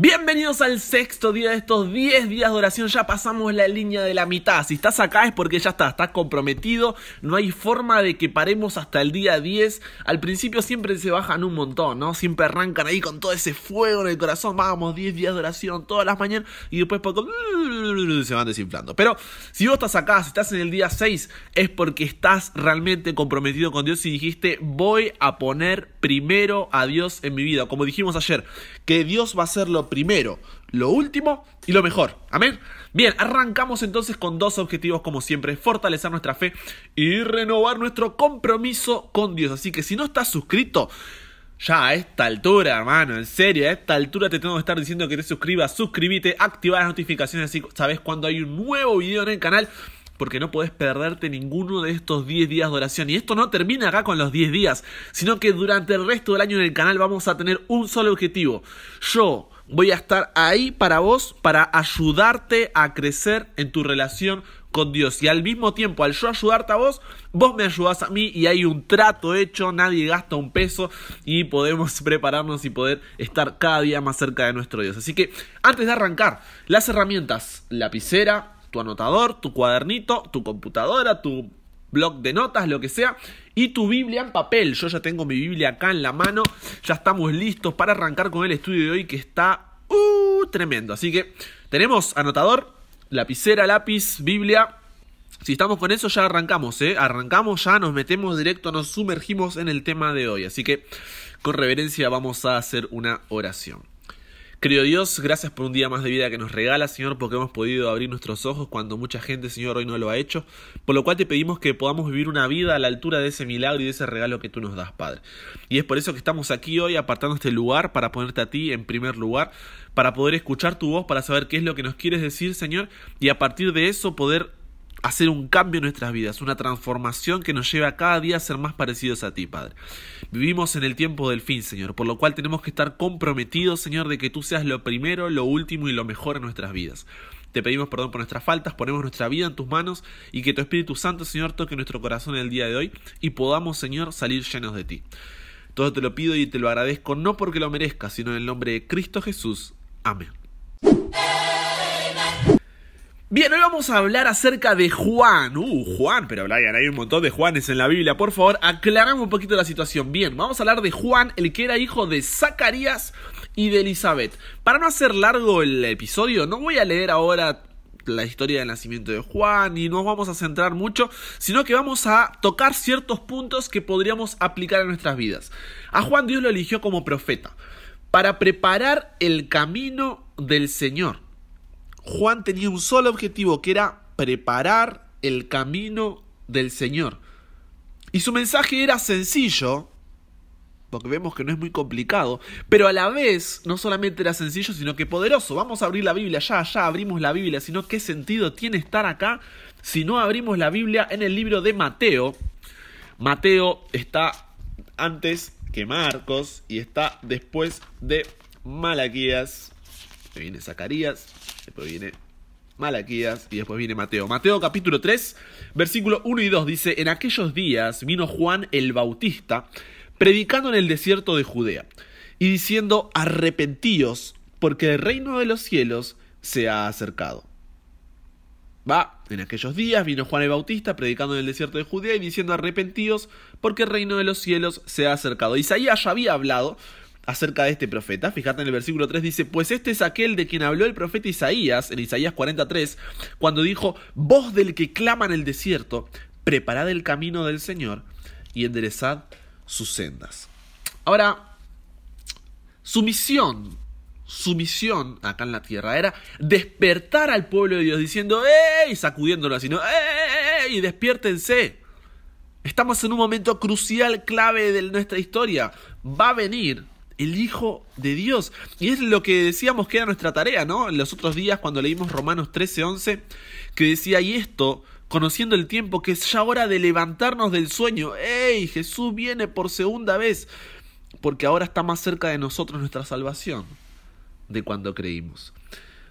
Bienvenidos al sexto día de estos 10 días de oración. Ya pasamos la línea de la mitad. Si estás acá es porque ya está, estás comprometido. No hay forma de que paremos hasta el día 10. Al principio siempre se bajan un montón, ¿no? Siempre arrancan ahí con todo ese fuego en el corazón. Vamos, 10 días de oración todas las mañanas. Y después poco se van desinflando. Pero si vos estás acá, si estás en el día 6, es porque estás realmente comprometido con Dios y dijiste, voy a poner primero a Dios en mi vida. Como dijimos ayer, que Dios va a ser lo primero, lo último y lo mejor. Amén. Bien, arrancamos entonces con dos objetivos como siempre, fortalecer nuestra fe y renovar nuestro compromiso con Dios. Así que si no estás suscrito, ya a esta altura, hermano, en serio, a esta altura te tengo que estar diciendo que te suscribas, suscríbete, activa las notificaciones así sabes cuando hay un nuevo video en el canal porque no podés perderte ninguno de estos 10 días de oración. Y esto no termina acá con los 10 días, sino que durante el resto del año en el canal vamos a tener un solo objetivo. Yo voy a estar ahí para vos, para ayudarte a crecer en tu relación con Dios. Y al mismo tiempo, al yo ayudarte a vos, vos me ayudás a mí y hay un trato hecho, nadie gasta un peso y podemos prepararnos y poder estar cada día más cerca de nuestro Dios. Así que antes de arrancar, las herramientas, lapicera, tu anotador, tu cuadernito, tu computadora, tu blog de notas, lo que sea, y tu Biblia en papel. Yo ya tengo mi Biblia acá en la mano, ya estamos listos para arrancar con el estudio de hoy que está uh, tremendo. Así que tenemos anotador, lapicera, lápiz, Biblia. Si estamos con eso ya arrancamos, ¿eh? Arrancamos ya, nos metemos directo, nos sumergimos en el tema de hoy. Así que con reverencia vamos a hacer una oración. Querido Dios, gracias por un día más de vida que nos regala, Señor, porque hemos podido abrir nuestros ojos cuando mucha gente, Señor, hoy no lo ha hecho. Por lo cual te pedimos que podamos vivir una vida a la altura de ese milagro y de ese regalo que tú nos das, Padre. Y es por eso que estamos aquí hoy apartando este lugar para ponerte a ti en primer lugar, para poder escuchar tu voz, para saber qué es lo que nos quieres decir, Señor, y a partir de eso poder hacer un cambio en nuestras vidas, una transformación que nos lleve a cada día a ser más parecidos a ti, Padre. Vivimos en el tiempo del fin, Señor, por lo cual tenemos que estar comprometidos, Señor, de que tú seas lo primero, lo último y lo mejor en nuestras vidas. Te pedimos perdón por nuestras faltas, ponemos nuestra vida en tus manos y que tu Espíritu Santo, Señor, toque nuestro corazón el día de hoy y podamos, Señor, salir llenos de ti. Todo te lo pido y te lo agradezco no porque lo merezcas, sino en el nombre de Cristo Jesús. Amén. Bien, hoy vamos a hablar acerca de Juan. Uh, Juan, pero Brian, hay un montón de Juanes en la Biblia. Por favor, aclaramos un poquito la situación. Bien, vamos a hablar de Juan, el que era hijo de Zacarías y de Elizabeth. Para no hacer largo el episodio, no voy a leer ahora la historia del nacimiento de Juan y nos vamos a centrar mucho, sino que vamos a tocar ciertos puntos que podríamos aplicar en nuestras vidas. A Juan Dios lo eligió como profeta para preparar el camino del Señor. Juan tenía un solo objetivo, que era preparar el camino del Señor. Y su mensaje era sencillo, porque vemos que no es muy complicado, pero a la vez no solamente era sencillo, sino que poderoso. Vamos a abrir la Biblia, ya, ya abrimos la Biblia, sino qué sentido tiene estar acá si no abrimos la Biblia en el libro de Mateo. Mateo está antes que Marcos y está después de Malaquías. Viene Zacarías, después viene Malaquías y después viene Mateo. Mateo capítulo 3, versículo 1 y 2 dice, en aquellos días vino Juan el Bautista predicando en el desierto de Judea y diciendo, arrepentíos porque el reino de los cielos se ha acercado. Va, en aquellos días vino Juan el Bautista predicando en el desierto de Judea y diciendo arrepentíos porque el reino de los cielos se ha acercado. Isaías ya había hablado acerca de este profeta. Fíjate en el versículo 3 dice, pues este es aquel de quien habló el profeta Isaías, en Isaías 43, cuando dijo, voz del que clama en el desierto, preparad el camino del Señor y enderezad sus sendas. Ahora, su misión, su misión acá en la tierra era despertar al pueblo de Dios diciendo, ¡ey! sacudiéndolo así, ¿no? ¡ey! despiértense. Estamos en un momento crucial, clave de nuestra historia. Va a venir el Hijo de Dios. Y es lo que decíamos que era nuestra tarea, ¿no? En los otros días cuando leímos Romanos 13, 11, que decía, y esto, conociendo el tiempo, que es ya hora de levantarnos del sueño. ¡Ey! Jesús viene por segunda vez. Porque ahora está más cerca de nosotros nuestra salvación de cuando creímos.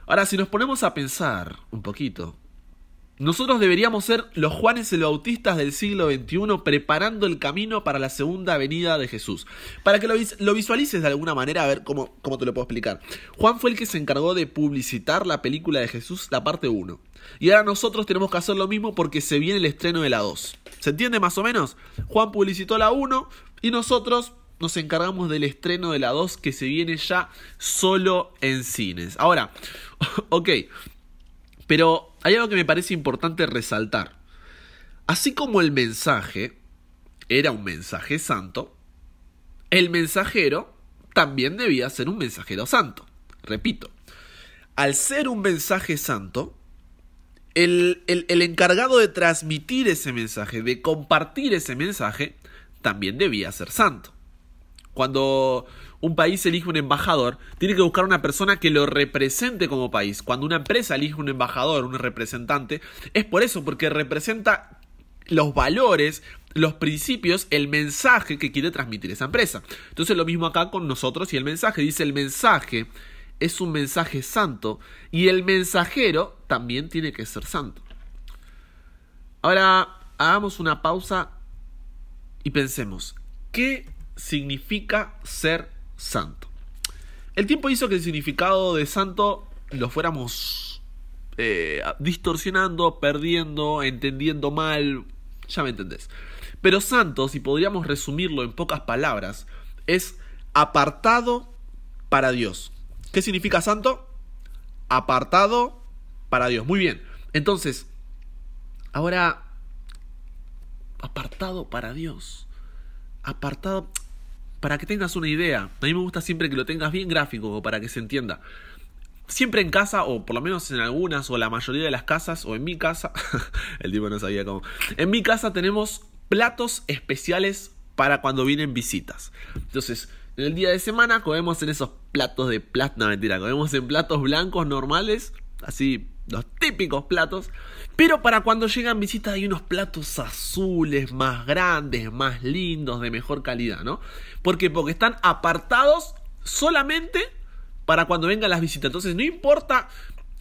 Ahora, si nos ponemos a pensar un poquito, nosotros deberíamos ser los Juanes el Bautistas del siglo XXI preparando el camino para la segunda venida de Jesús. Para que lo, visualices de alguna manera, a ver cómo, cómo te lo puedo explicar. Juan fue el que se encargó de publicitar la película de Jesús, la parte 1. Y ahora nosotros tenemos que hacer lo mismo porque se viene el estreno de la 2. ¿Se entiende más o menos? Juan publicitó la 1 y nosotros nos encargamos del estreno de la 2 que se viene ya solo en cines. Ahora, ok, pero hay algo que me parece importante resaltar. Así como el mensaje era un mensaje santo, el mensajero también debía ser un mensajero santo. Repito, al ser un mensaje santo, el, el, encargado de transmitir ese mensaje, de compartir ese mensaje, también debía ser santo. Cuando un país elige un embajador, tiene que buscar una persona que lo represente como país. Cuando una empresa elige un embajador, un representante, es por eso, porque representa los valores, los principios, el mensaje que quiere transmitir esa empresa. Entonces lo mismo acá con nosotros y el mensaje. Dice el mensaje es un mensaje santo y el mensajero también tiene que ser santo. Ahora hagamos una pausa y pensemos, ¿qué significa ser santo. El tiempo hizo que el significado de santo lo fuéramos eh, distorsionando, perdiendo, entendiendo mal, ya me entendés. Pero santo, si podríamos resumirlo en pocas palabras, es apartado para Dios. ¿Qué significa santo? Apartado para Dios. Muy bien. Entonces, ahora, apartado para Dios. Apartado para que tengas una idea. A mí me gusta siempre que lo tengas bien gráfico para que se entienda. Siempre en casa, o por lo menos en algunas, o la mayoría de las casas, o en mi casa, el tipo no sabía cómo. En mi casa tenemos platos especiales para cuando vienen visitas. Entonces, en el día de semana comemos en esos platos de plata, no mentira, comemos en platos blancos normales, así los típicos platos. Pero para cuando llegan visitas hay unos platos azules, más grandes, más lindos, de mejor calidad, ¿no? ¿Por qué? Porque están apartados solamente para cuando vengan las visitas. Entonces no importa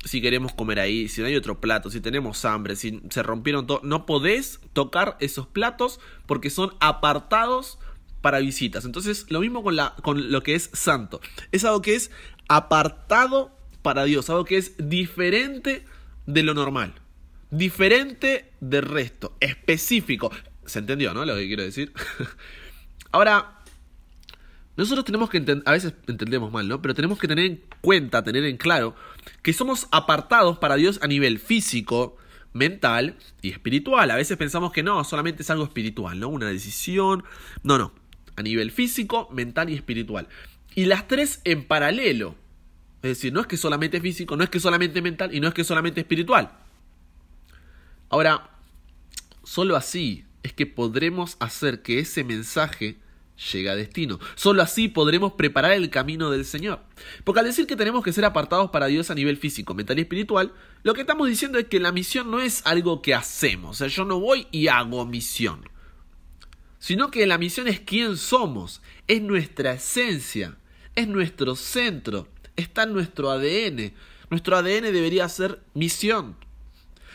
si queremos comer ahí, si no hay otro plato, si tenemos hambre, si se rompieron todo, no podés tocar esos platos porque son apartados para visitas. Entonces, lo mismo con, la, con lo que es santo. Es algo que es apartado para Dios, algo que es diferente de lo normal, diferente del resto, específico. ¿Se entendió, no? Lo que quiero decir. Ahora, nosotros tenemos que entender, a veces entendemos mal, ¿no? Pero tenemos que tener en cuenta, tener en claro, que somos apartados para Dios a nivel físico, mental y espiritual. A veces pensamos que no, solamente es algo espiritual, ¿no? Una decisión. No, no. A nivel físico, mental y espiritual. Y las tres en paralelo. Es decir, no es que solamente físico, no es que solamente mental y no es que solamente espiritual. Ahora, solo así es que podremos hacer que ese mensaje llegue a destino. Solo así podremos preparar el camino del Señor. Porque al decir que tenemos que ser apartados para Dios a nivel físico, mental y espiritual, lo que estamos diciendo es que la misión no es algo que hacemos. O sea, yo no voy y hago misión. Sino que la misión es quién somos, es nuestra esencia, es nuestro centro, está en nuestro ADN. Nuestro ADN debería ser misión.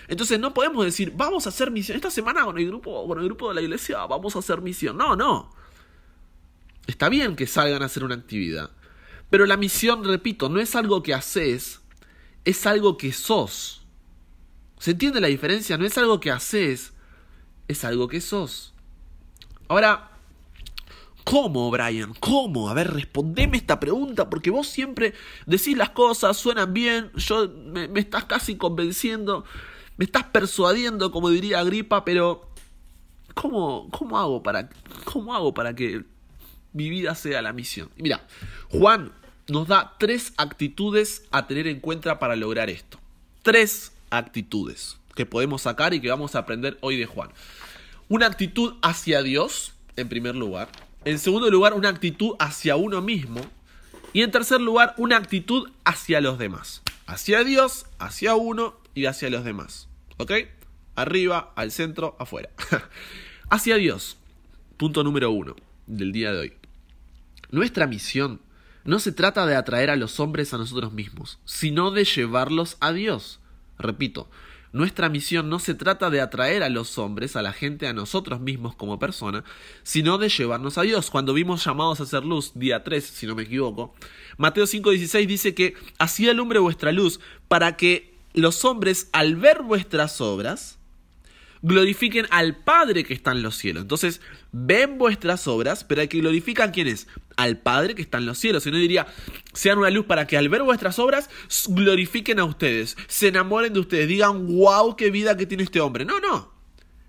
Entonces no podemos decir, vamos a hacer misión. Esta semana con el grupo, con el grupo de la iglesia vamos a hacer misión. No, no. Está bien que salgan a hacer una actividad. Pero la misión, repito, no es algo que haces, es algo que sos. ¿Se entiende la diferencia? No es algo que haces, es algo que sos. Ahora, ¿Cómo, Brian? ¿Cómo? A ver, respondeme esta pregunta, porque vos siempre decís las cosas, suenan bien, yo me, estás casi convenciendo, me estás persuadiendo, como diría Agripa, pero ¿cómo, cómo, hago, para, ¿cómo hago para que mi vida sea la misión? mira, Juan nos da tres actitudes a tener en cuenta para lograr esto. Tres actitudes que podemos sacar y que vamos a aprender hoy de Juan. Una actitud hacia Dios, en primer lugar en segundo lugar, una actitud hacia uno mismo. Y en tercer lugar, una actitud hacia los demás. Hacia Dios, hacia uno y hacia los demás. ¿Ok? Arriba, al centro, afuera. hacia Dios. Punto número uno del día de hoy. Nuestra misión no se trata de atraer a los hombres a nosotros mismos, sino de llevarlos a Dios. Repito, Nuestra misión no se trata de atraer a los hombres, a la gente, a nosotros mismos como persona, sino de llevarnos a Dios. Cuando vimos llamados a hacer luz, día 3, si no me equivoco, Mateo 5:16 dice que así alumbre vuestra luz para que los hombres al ver vuestras obras, glorifiquen al Padre que está en los cielos. Entonces, ven vuestras obras, pero hay que glorificar quién es, al Padre que está en los cielos. Si no diría, sean una luz para que al ver vuestras obras, glorifiquen a ustedes, se enamoren de ustedes, digan, wow, qué vida que tiene este hombre. No, no.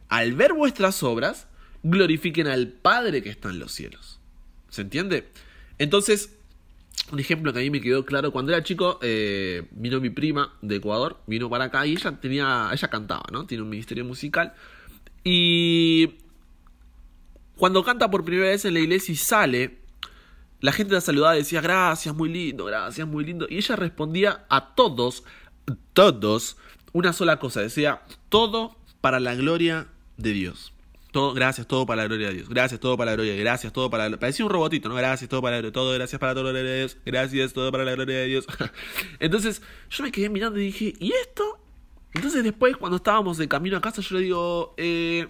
Al ver vuestras obras, glorifiquen al Padre que está en los cielos. ¿Se entiende? Entonces, un ejemplo que a mí me quedó claro, cuando era chico, eh, vino mi prima de Ecuador, vino para acá y ella tenía, ella cantaba, ¿no? Tiene un ministerio musical. Y cuando canta por primera vez en la iglesia y sale, la gente la saludaba decía, gracias, muy lindo, gracias, muy lindo. Y ella respondía a todos, todos, una sola cosa, decía, todo para la gloria de Dios. Todo, gracias, todo para la gloria de Dios. Gracias, todo para la gloria de Dios. Gracias, todo para la Parecía un robotito, ¿no? Gracias, todo para la gloria Todo, gracias para la gloria de Dios. Gracias, todo para la gloria de Dios. Entonces, yo me quedé mirando y dije, ¿y esto? Entonces, después, cuando estábamos de camino a casa, yo le digo, eh,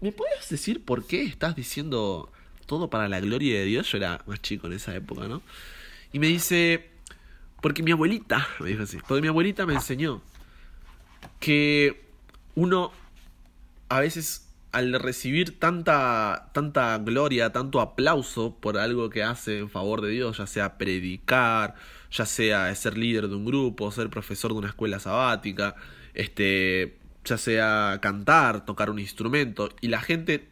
¿me puedes decir por qué estás diciendo todo para la gloria de Dios? Yo era más chico en esa época, ¿no? Y me dice, porque mi abuelita, me dijo así, porque mi abuelita me enseñó que uno a veces al recibir tanta, tanta gloria, tanto aplauso por algo que hace en favor de Dios, ya sea predicar, ya sea ser líder de un grupo, ser profesor de una escuela sabática, este, ya sea cantar, tocar un instrumento, y la gente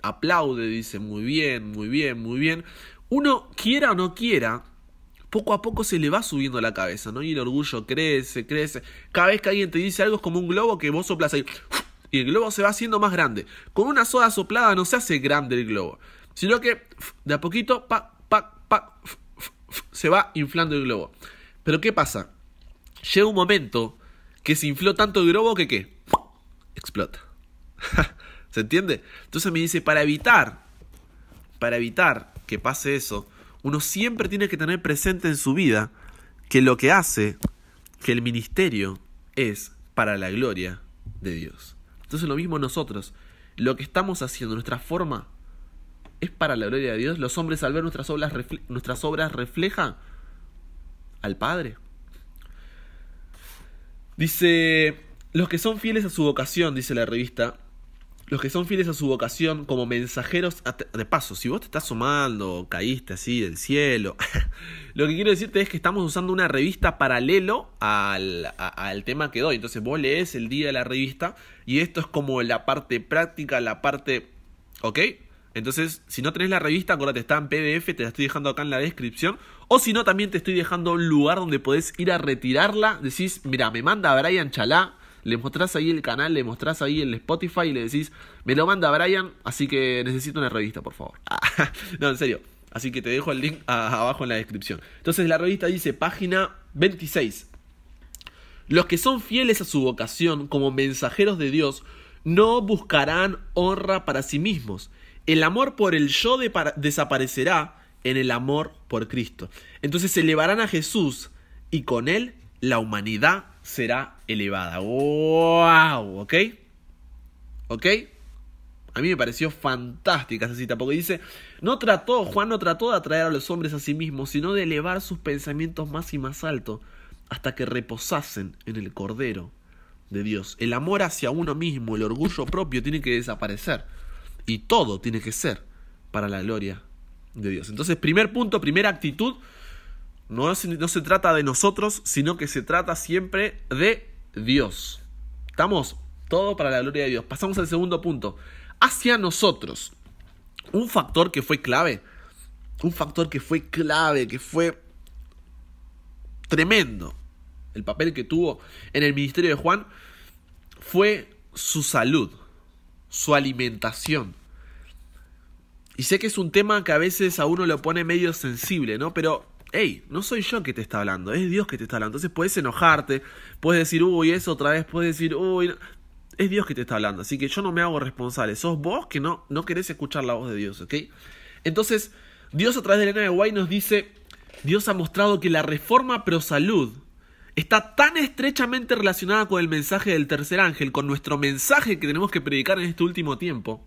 aplaude, dice muy bien, muy bien, muy bien, uno quiera o no quiera, poco a poco se le va subiendo la cabeza, ¿no? Y el orgullo crece, crece. Cada vez que alguien te dice algo es como un globo que vos soplas ahí y el globo se va haciendo más grande. Con una soda soplada no se hace grande el globo, sino que de a poquito se va inflando el globo. Pero ¿qué pasa? Llega un momento que se infló tanto el globo que ¿qué? Explota. ¿Se entiende? Entonces me dice, para evitar, para evitar que pase eso, uno siempre tiene que tener presente en su vida que lo que hace, que el ministerio es para la gloria de Dios. Entonces lo mismo nosotros. Lo que estamos haciendo, nuestra forma, es para la gloria de Dios. Los hombres al ver nuestras obras, nuestras obras reflejan al Padre. Dice, los que son fieles a su vocación, dice la revista, los que son fieles a su vocación como mensajeros, de paso, si vos te estás sumando, caíste así del cielo, lo que quiero decirte es que estamos usando una revista paralelo al, al, tema que doy. Entonces vos lees el día de la revista y esto es como la parte práctica, la parte... ¿Ok? Entonces, si no tenés la revista, acuérdate, está en PDF, te la estoy dejando acá en la descripción. O si no, también te estoy dejando un lugar donde podés ir a retirarla. Decís, mira, me manda Brian Chalá le mostrás ahí el canal, le mostrás ahí el Spotify y le decís, me lo manda Brian, así que necesito una revista, por favor. no, en serio. Así que te dejo el link abajo en la descripción. Entonces la revista dice, página 26. Los que son fieles a su vocación como mensajeros de Dios no buscarán honra para sí mismos. El amor por el yo desaparecerá en el amor por Cristo. Entonces elevarán a Jesús y con él la humanidad será elevada. ¡Wow! ¿Ok? ¿Ok? A mí me pareció fantástica esa cita, porque dice, no trató, Juan no trató de atraer a los hombres a sí mismos, sino de elevar sus pensamientos más y más alto, hasta que reposasen en el Cordero de Dios. El amor hacia uno mismo, el orgullo propio tiene que desaparecer, y todo tiene que ser para la gloria de Dios. Entonces, primer punto, primera actitud, no, no se trata de nosotros, sino que se trata siempre de Dios. Estamos todo para la gloria de Dios. Pasamos al segundo punto. Hacia nosotros. Un factor que fue clave. Un factor que fue clave, que fue tremendo. El papel que tuvo en el ministerio de Juan fue su salud, su alimentación. Y sé que es un tema que a veces a uno lo pone medio sensible, ¿no? Pero hey, no soy yo que te está hablando, es Dios que te está hablando. Entonces puedes enojarte, puedes decir, uy, eso otra vez, puedes decir, uy, es Dios que te está hablando. Así que yo no me hago responsable, sos vos que no, no querés escuchar la voz de Dios, ¿ok? Entonces, Dios a través de Elena de Guay nos dice, Dios ha mostrado que la reforma pro salud está tan estrechamente relacionada con el mensaje del tercer ángel, con nuestro mensaje que tenemos que predicar en este último tiempo,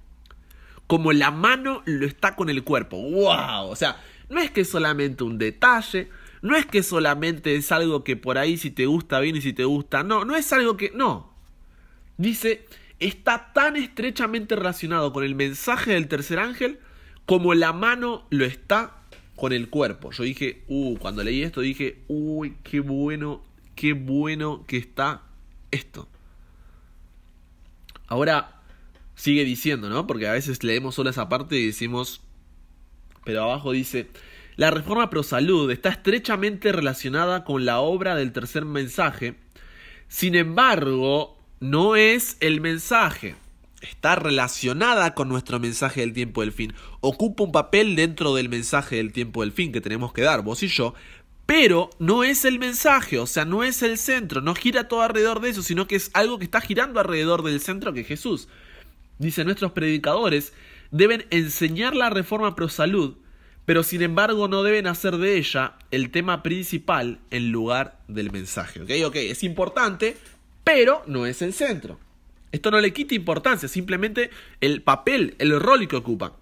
como la mano lo está con el cuerpo. ¡Wow! O sea, no es que es solamente un detalle, no es que solamente es algo que por ahí si te gusta bien y si te gusta, no, no es algo que, no. Dice, está tan estrechamente relacionado con el mensaje del tercer ángel como la mano lo está con el cuerpo. Yo dije, uh, cuando leí esto dije, uy, qué bueno, qué bueno que está esto. Ahora sigue diciendo, ¿no? Porque a veces leemos solo esa parte y decimos, pero abajo dice, la reforma pro salud está estrechamente relacionada con la obra del tercer mensaje. Sin embargo, no es el mensaje está relacionada con nuestro mensaje del tiempo del fin. Ocupa un papel dentro del mensaje del tiempo del fin que tenemos que dar, vos y yo, pero no es el mensaje, o sea, no es el centro, no gira todo alrededor de eso, sino que es algo que está girando alrededor del centro que es Jesús. Dice, nuestros predicadores deben enseñar la reforma pro salud, pero sin embargo no deben hacer de ella el tema principal en lugar del mensaje. ¿Ok? Ok, es importante, pero no es el centro. Esto no le quita importancia, simplemente el papel, el rol que ocupa.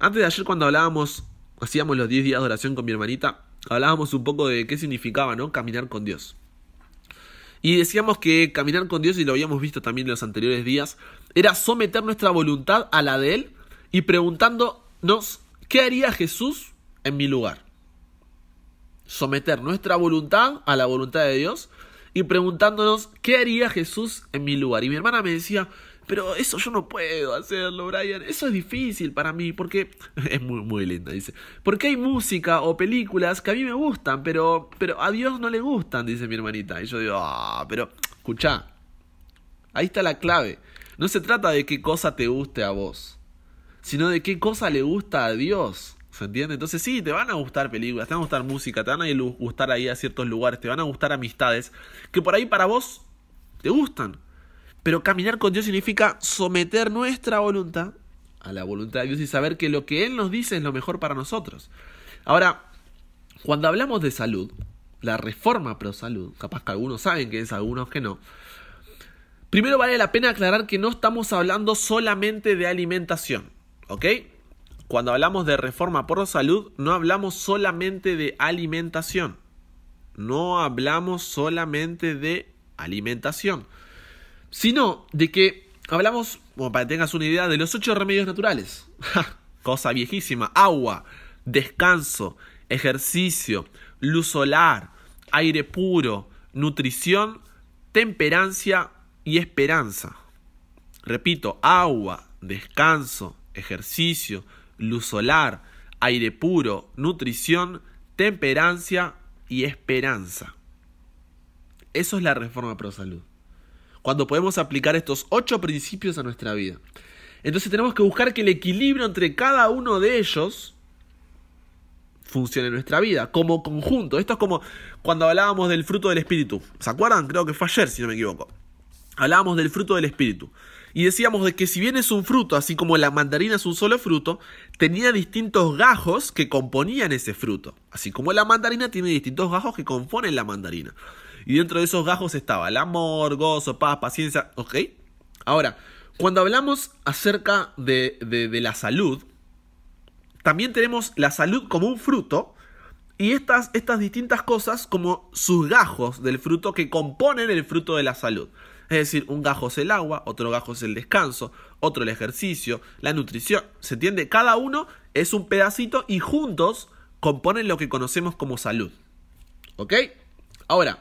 Antes de ayer cuando hablábamos, hacíamos los 10 días de oración con mi hermanita, hablábamos un poco de qué significaba, ¿no? Caminar con Dios. Y decíamos que caminar con Dios, y lo habíamos visto también en los anteriores días, era someter nuestra voluntad a la de Él y preguntándonos, ¿qué haría Jesús en mi lugar? Someter nuestra voluntad a la voluntad de Dios y preguntándonos qué haría Jesús en mi lugar. Y mi hermana me decía, pero eso yo no puedo hacerlo, Brian. Eso es difícil para mí porque es muy muy linda, dice. Porque hay música o películas que a mí me gustan, pero pero a Dios no le gustan, dice mi hermanita. Y yo digo, "Ah, pero escucha. Ahí está la clave. No se trata de qué cosa te guste a vos, sino de qué cosa le gusta a Dios. ¿Se entiende? Entonces sí, te van a gustar películas, te van a gustar música, te van a gustar ahí a ciertos lugares, te van a gustar amistades, que por ahí para vos te gustan. Pero caminar con Dios significa someter nuestra voluntad a la voluntad de Dios y saber que lo que Él nos dice es lo mejor para nosotros. Ahora, cuando hablamos de salud, la reforma pro salud, capaz que algunos saben que es, algunos que no, primero vale la pena aclarar que no estamos hablando solamente de alimentación, ¿ok? Cuando hablamos de reforma por la salud, no hablamos solamente de alimentación. No hablamos solamente de alimentación. Sino de que hablamos, como para que tengas una idea, de los ocho remedios naturales. Cosa viejísima. Agua, descanso, ejercicio, luz solar, aire puro, nutrición, temperancia y esperanza. Repito, agua, descanso, ejercicio, luz solar, aire puro, nutrición, temperancia y esperanza. Eso es la reforma pro salud. Cuando podemos aplicar estos ocho principios a nuestra vida. Entonces tenemos que buscar que el equilibrio entre cada uno de ellos funcione en nuestra vida, como conjunto. Esto es como cuando hablábamos del fruto del espíritu. ¿Se acuerdan? Creo que fue ayer, si no me equivoco. Hablábamos del fruto del espíritu. Y decíamos de que si bien es un fruto, así como la mandarina es un solo fruto, tenía distintos gajos que componían ese fruto. Así como la mandarina tiene distintos gajos que componen la mandarina. Y dentro de esos gajos estaba el amor, gozo, paz, paciencia, ¿ok? Ahora, cuando hablamos acerca de, de, la salud, también tenemos la salud como un fruto y estas, estas distintas cosas como sus gajos del fruto que componen el fruto de la salud. Es decir, un gajo es el agua, otro gajo es el descanso, otro el ejercicio, la nutrición. ¿Se entiende? Cada uno es un pedacito y juntos componen lo que conocemos como salud. ¿Ok? Ahora,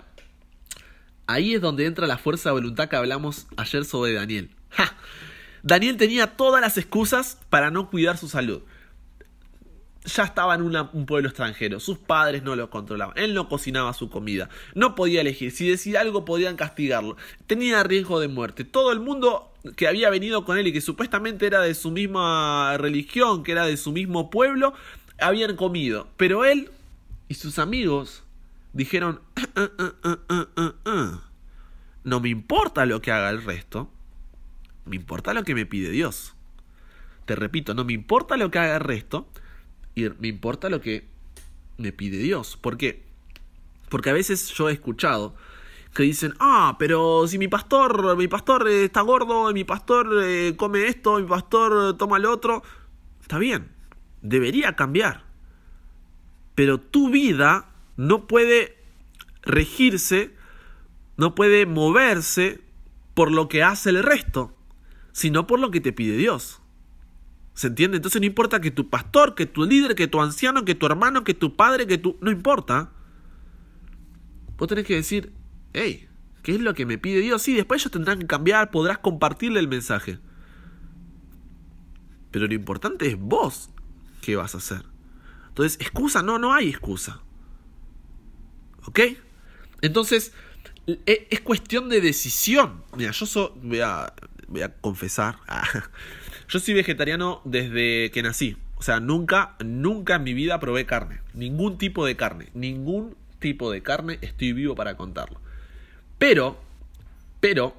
ahí es donde entra la fuerza de voluntad que hablamos ayer sobre Daniel. Daniel tenía todas las excusas para no cuidar su salud ya estaba en un pueblo extranjero, sus padres no lo controlaban, él no cocinaba su comida, no podía elegir, si decía algo podían castigarlo, tenía riesgo de muerte, todo el mundo que había venido con él y que supuestamente era de su misma religión, que era de su mismo pueblo, habían comido, pero él y sus amigos dijeron, no me importa lo que haga el resto, me importa lo que me pide Dios. Te repito, no me importa lo que haga el resto, me importa lo que me pide Dios. ¿Por qué? Porque a veces yo he escuchado que dicen, ah, pero si mi pastor, mi pastor está gordo, mi pastor eh, come esto, mi pastor toma lo otro, está bien, debería cambiar. Pero tu vida no puede regirse, no puede moverse por lo que hace el resto, sino por lo que te pide Dios. ¿Se entiende? Entonces no importa que tu pastor, que tu líder, que tu anciano, que tu hermano, que tu padre, que tu... No importa. Vos tenés que decir, hey, ¿qué es lo que me pide Dios? Sí, después ellos tendrán que cambiar, podrás compartirle el mensaje. Pero lo importante es vos qué vas a hacer. Entonces, excusa, no, no hay excusa. ¿Ok? Entonces, e, es cuestión de decisión. Mira, yo soy, voy a, voy a confesar, yo soy vegetariano desde que nací. O sea, nunca, nunca en mi vida probé carne. Ningún tipo de carne. Ningún tipo de carne. Estoy vivo para contarlo. Pero, pero,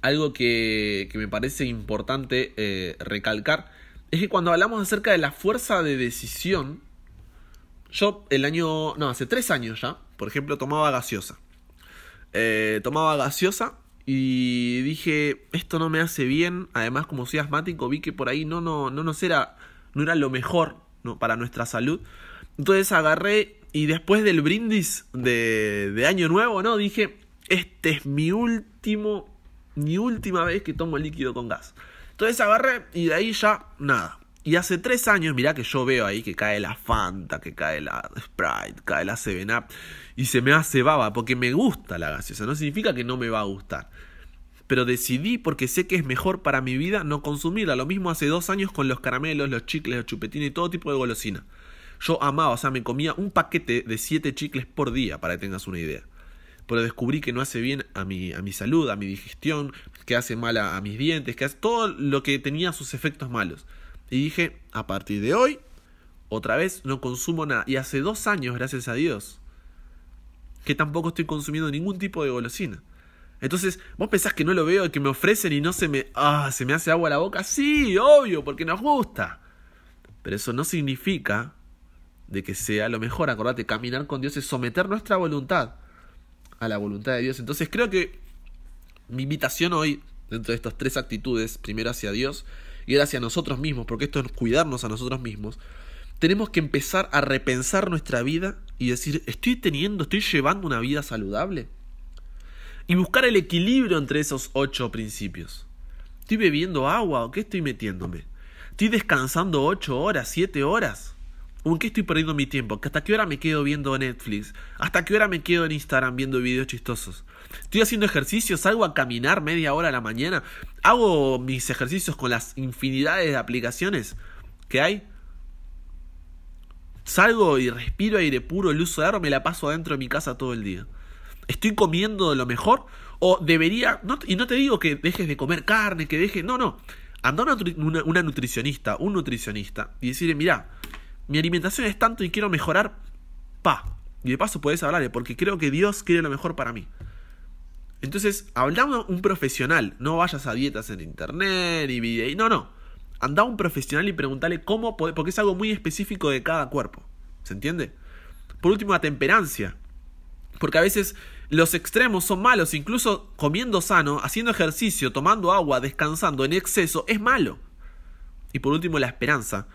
algo que, que me parece importante eh, recalcar es que cuando hablamos acerca de la fuerza de decisión, yo el año, no, hace tres años ya, por ejemplo, tomaba gaseosa. Eh, tomaba gaseosa y dije, esto no me hace bien. Además, como soy asmático, vi que por ahí no, no, no era, no era lo mejor ¿no? para nuestra salud. Entonces agarré y después del brindis de, de Año Nuevo, ¿no? Dije, este es mi último, mi última vez que tomo líquido con gas. Entonces agarré y de ahí ya nada. Y hace tres años, mirá que yo veo ahí que cae la Fanta, que cae la Sprite, cae la 7-Up. Y se me hace baba porque me gusta la gaseosa. No significa que no me va a gustar. Pero decidí porque sé que es mejor para mi vida no consumirla. Lo mismo hace dos años con los caramelos, los chicles, los chupetines y todo tipo de golosina. Yo amaba, o sea, me comía un paquete de siete chicles por día, para que tengas una idea. Pero descubrí que no hace bien a mi, a mi salud, a mi digestión, que hace mal a, a mis dientes, que hace todo lo que tenía sus efectos malos. Y dije, a partir de hoy, otra vez no consumo nada. Y hace dos años, gracias a Dios, que tampoco estoy consumiendo ningún tipo de golosina. Entonces, ¿vos pensás que no lo veo, que me ofrecen y no se me... Ah, se me hace agua la boca? Sí, obvio, porque nos gusta. Pero eso no significa de que sea lo mejor. Acordate, caminar con Dios es someter nuestra voluntad a la voluntad de Dios. Entonces creo que mi invitación hoy, dentro de estas tres actitudes, primero hacia Dios, y era hacia nosotros mismos, porque esto es cuidarnos a nosotros mismos, tenemos que empezar a repensar nuestra vida y decir, ¿estoy teniendo, estoy llevando una vida saludable? Y buscar el equilibrio entre esos ocho principios. ¿Estoy bebiendo agua o qué estoy metiéndome? ¿Estoy descansando ocho horas, siete horas? ¿O en qué estoy perdiendo mi tiempo? ¿Hasta qué hora me quedo viendo Netflix? ¿Hasta qué hora me quedo en Instagram viendo videos chistosos? Estoy haciendo ejercicio, salgo a caminar media hora a la mañana, hago mis ejercicios con las infinidades de aplicaciones que hay. Salgo y respiro aire puro, de aire, me la paso adentro de mi casa todo el día. ¿Estoy comiendo lo mejor? ¿O debería.? y no te digo que dejes de comer carne, que dejes. No, no. Anda una, una, nutricionista, un nutricionista, y decirle: Mira, mi alimentación es tanto y quiero mejorar. Pa. Y de paso puedes hablarle, porque creo que Dios quiere lo mejor para mí. Entonces, hablando un profesional, no vayas a dietas en internet y video. No, no. Anda a un profesional y pregúntale cómo poder, porque es algo muy específico de cada cuerpo. ¿Se entiende? Por último, la temperancia. Porque a veces los extremos son malos, incluso comiendo sano, haciendo ejercicio, tomando agua, descansando en exceso, es malo. Y por último, la esperanza,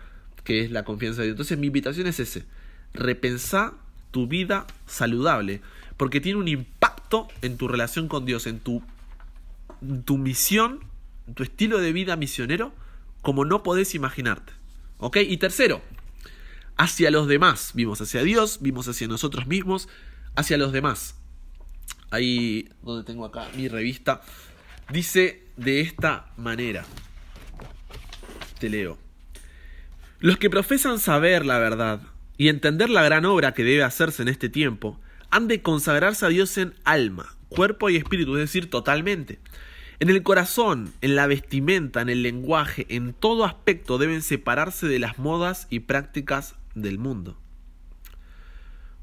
que es la confianza de Dios. Entonces, mi invitación es ese. Repensá tu vida saludable, porque tiene un impacto en tu relación con Dios, en tu, tu misión, en tu estilo de vida misionero, como no podés imaginarte. ¿Ok? Y tercero, hacia los demás. Vimos hacia Dios, vimos hacia nosotros mismos, hacia los demás. Ahí donde tengo acá mi revista, dice de esta manera. Te leo. Los que profesan saber la verdad y entender la gran obra que debe hacerse en este tiempo, han de consagrarse a Dios en alma, cuerpo y espíritu, es decir, totalmente. En el corazón, en la vestimenta, en el lenguaje, en todo aspecto deben separarse de las modas y prácticas del mundo.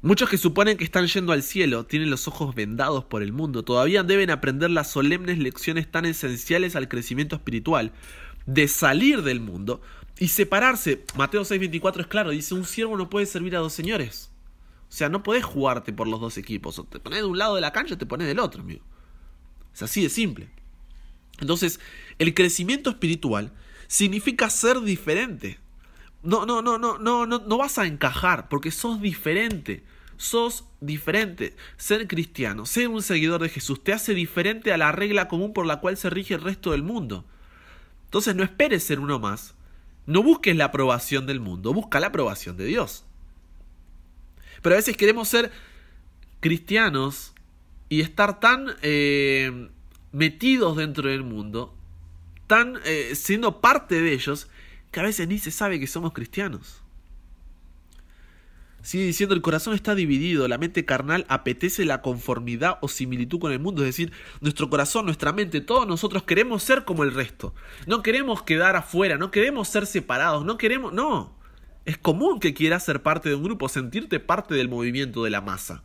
Muchos que suponen que están yendo al cielo tienen los ojos vendados por el mundo, todavía deben aprender las solemnes lecciones tan esenciales al crecimiento espiritual, de salir del mundo y separarse. Mateo 6:24 es claro, dice, un siervo no puede servir a dos señores. O sea, no podés jugarte por los dos equipos. O te pones de un lado de la cancha o te pones del otro, amigo. Es así de simple. Entonces, el crecimiento espiritual significa ser diferente. No, no, no, no, no, no, no vas a encajar porque sos diferente. Sos diferente. Ser cristiano, ser un seguidor de Jesús, te hace diferente a la regla común por la cual se rige el resto del mundo. Entonces no esperes ser uno más. No busques la aprobación del mundo, busca la aprobación de Dios. Pero a veces queremos ser cristianos y estar tan eh, metidos dentro del mundo, tan eh, siendo parte de ellos, que a veces ni se sabe que somos cristianos. Sigue diciendo, el corazón está dividido, la mente carnal apetece la conformidad o similitud con el mundo, es decir, nuestro corazón, nuestra mente, todos nosotros queremos ser como el resto. No queremos quedar afuera, no queremos ser separados, no queremos, no. Es común que quieras ser parte de un grupo, sentirte parte del movimiento de la masa.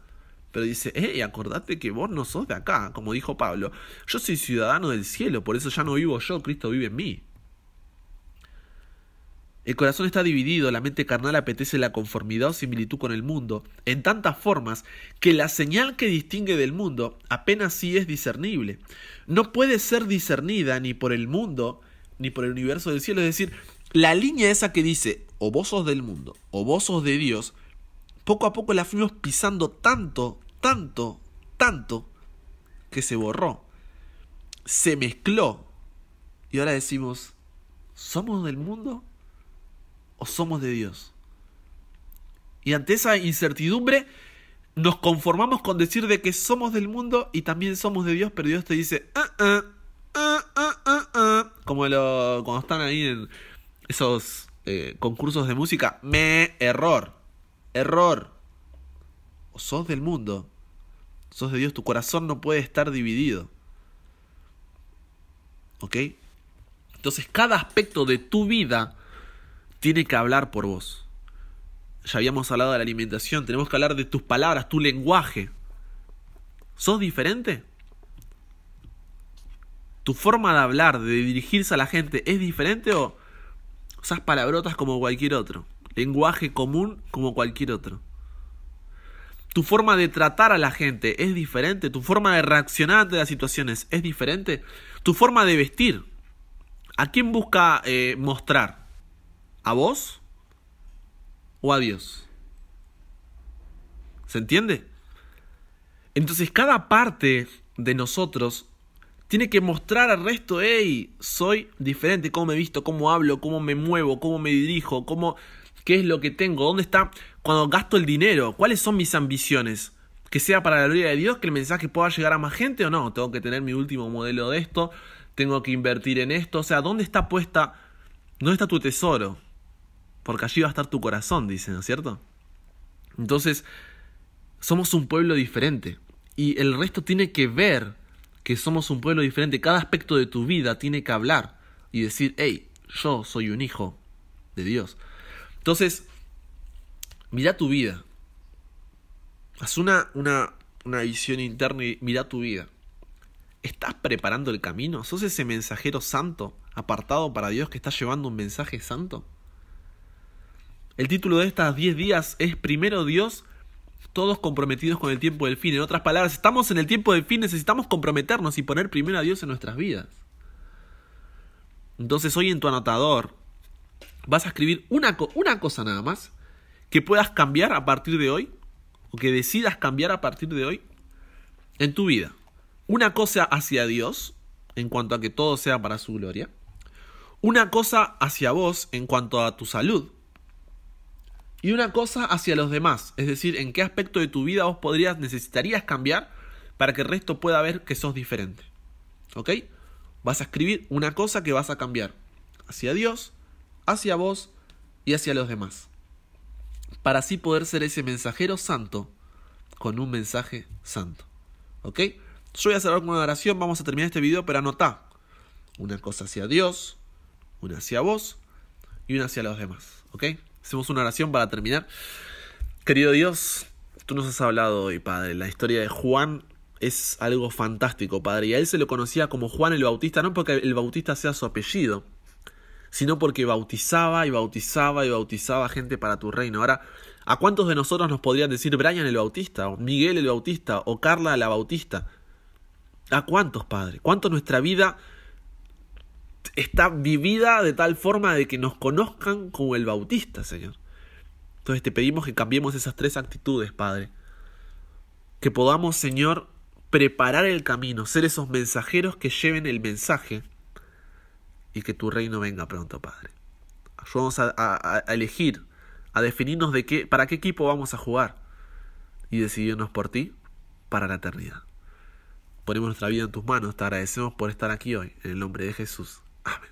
Pero dice, hey, acordate que vos no sos de acá, como dijo Pablo. Yo soy ciudadano del cielo, por eso ya no vivo yo, Cristo vive en mí. El corazón está dividido, la mente carnal apetece la conformidad o similitud con el mundo, en tantas formas que la señal que distingue del mundo apenas sí es discernible. No puede ser discernida ni por el mundo ni por el universo del cielo. Es decir, la línea esa que dice o vos sos del mundo o vos sos de Dios, poco a poco la fuimos pisando tanto, tanto, tanto, que se borró, se mezcló. Y ahora decimos, ¿somos del mundo? O somos de Dios? Y ante esa incertidumbre nos conformamos con decir de que somos del mundo y también somos de Dios, pero Dios te dice, ah, ah, ah, como lo, cuando están ahí en esos eh, concursos de música, me, error, error. O sos del mundo, sos de Dios, tu corazón no puede estar dividido. ¿Ok? Entonces cada aspecto de tu vida tiene que hablar por vos. Ya habíamos hablado de la alimentación, tenemos que hablar de tus palabras, tu lenguaje. ¿Sos diferente? ¿Tu forma de hablar, de dirigirse a la gente es diferente o usas palabrotas como cualquier otro? Lenguaje común como cualquier otro. ¿Tu forma de tratar a la gente es diferente? ¿Tu forma de reaccionar ante las situaciones es diferente? ¿Tu forma de vestir? ¿A quién busca eh, mostrar? ¿A vos o a Dios? ¿Se entiende? Entonces cada parte de nosotros tiene que mostrar al resto, hey, soy diferente, cómo me visto, cómo hablo, cómo me muevo, cómo me dirijo, cómo, qué es lo que tengo, dónde está cuando gasto el dinero, cuáles son mis ambiciones. Que sea para la gloria de Dios, que el mensaje pueda llegar a más gente o no. Tengo que tener mi último modelo de esto, tengo que invertir en esto. O sea, ¿dónde está puesta, dónde está tu tesoro? Porque allí va a estar tu corazón, dice, ¿no es cierto? Entonces, somos un pueblo diferente y el resto tiene que ver que somos un pueblo diferente. Cada aspecto de tu vida tiene que hablar y decir, hey, yo soy un hijo de Dios. Entonces, mira tu vida. Haz una, una, una visión interna y mira tu vida. ¿Estás preparando el camino? ¿Sos ese mensajero santo, apartado para Dios, que está llevando un mensaje santo? El título de estas 10 días es Primero Dios, todos comprometidos con el tiempo del fin. En otras palabras, estamos en el tiempo del fin, necesitamos comprometernos y poner primero a Dios en nuestras vidas. Entonces hoy en tu anotador vas a escribir una, una cosa nada más que puedas cambiar a partir de hoy o que decidas cambiar a partir de hoy en tu vida. Una cosa hacia Dios en cuanto a que todo sea para su gloria. Una cosa hacia vos en cuanto a tu salud y una cosa hacia los demás, es decir, en qué aspecto de tu vida vos podrías, necesitarías cambiar para que el resto pueda ver que sos diferente. ¿Ok? Vas a escribir una cosa que vas a cambiar hacia Dios, hacia vos y hacia los demás. Para así poder ser ese mensajero santo con un mensaje santo. ¿Ok? Yo voy a hacer una oración, vamos a terminar este video, pero anotá una cosa hacia Dios, una hacia vos y una hacia los demás. ¿Ok? Hacemos una oración para terminar. Querido Dios, tú nos has hablado hoy, Padre. La historia de Juan es algo fantástico, Padre. Y a él se lo conocía como Juan el Bautista, no porque el Bautista sea su apellido, sino porque bautizaba y bautizaba y bautizaba gente para tu reino. Ahora, ¿a cuántos de nosotros nos podrían decir Brian el Bautista, o Miguel el Bautista, o Carla la Bautista? ¿A cuántos, Padre? ¿Cuánto nuestra vida está vivida de tal forma de que nos conozcan como el Bautista, Señor? Entonces te pedimos que cambiemos esas tres actitudes, Padre. Que podamos, Señor, preparar el camino, ser esos mensajeros que lleven el mensaje y que tu reino venga pronto, Padre. Ayúdanos a, elegir, a definirnos de qué, para qué equipo vamos a jugar y decidirnos por ti para la eternidad. Ponemos nuestra vida en tus manos, te agradecemos por estar aquí hoy, en el nombre de Jesús. Amén.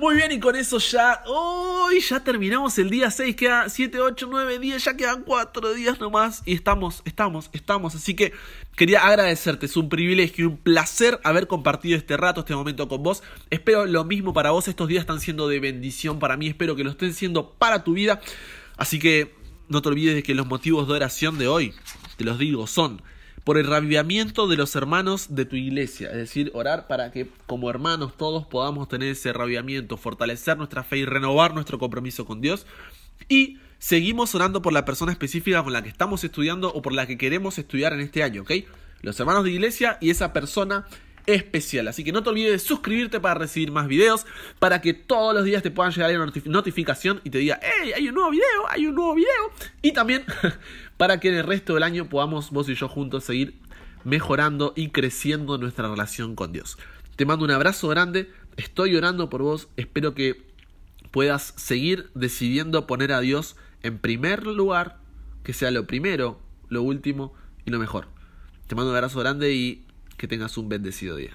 Muy bien, y con eso ya. Hoy ya terminamos el día 6. Queda 7, 8, 9, 10. Ya quedan 4 días nomás. Y estamos, estamos, estamos. Así que quería agradecerte. Es un privilegio y un placer haber compartido este rato, este momento con vos. Espero lo mismo para vos. Estos días están siendo de bendición para mí. Espero que lo estén siendo para tu vida. Así que no te olvides de que los motivos de oración de hoy, te los digo, son por el rabiamiento de los hermanos de tu iglesia, es decir, orar para que como hermanos todos podamos tener ese rabiamiento, fortalecer nuestra fe y renovar nuestro compromiso con Dios. Y seguimos orando por la persona específica con la que estamos estudiando o por la que queremos estudiar en este año, ¿ok? Los hermanos de iglesia y esa persona especial. Así que no te olvides de suscribirte para recibir más videos, para que todos los días te puedan llegar la notificación y te diga, hey, hay un nuevo video, hay un nuevo video. Y también para que en el resto del año podamos vos y yo juntos seguir mejorando y creciendo nuestra relación con Dios. Te mando un abrazo grande, estoy orando por vos, espero que puedas seguir decidiendo poner a Dios en primer lugar, que sea lo primero, lo último y lo mejor. Te mando un abrazo grande y que tengas un bendecido día.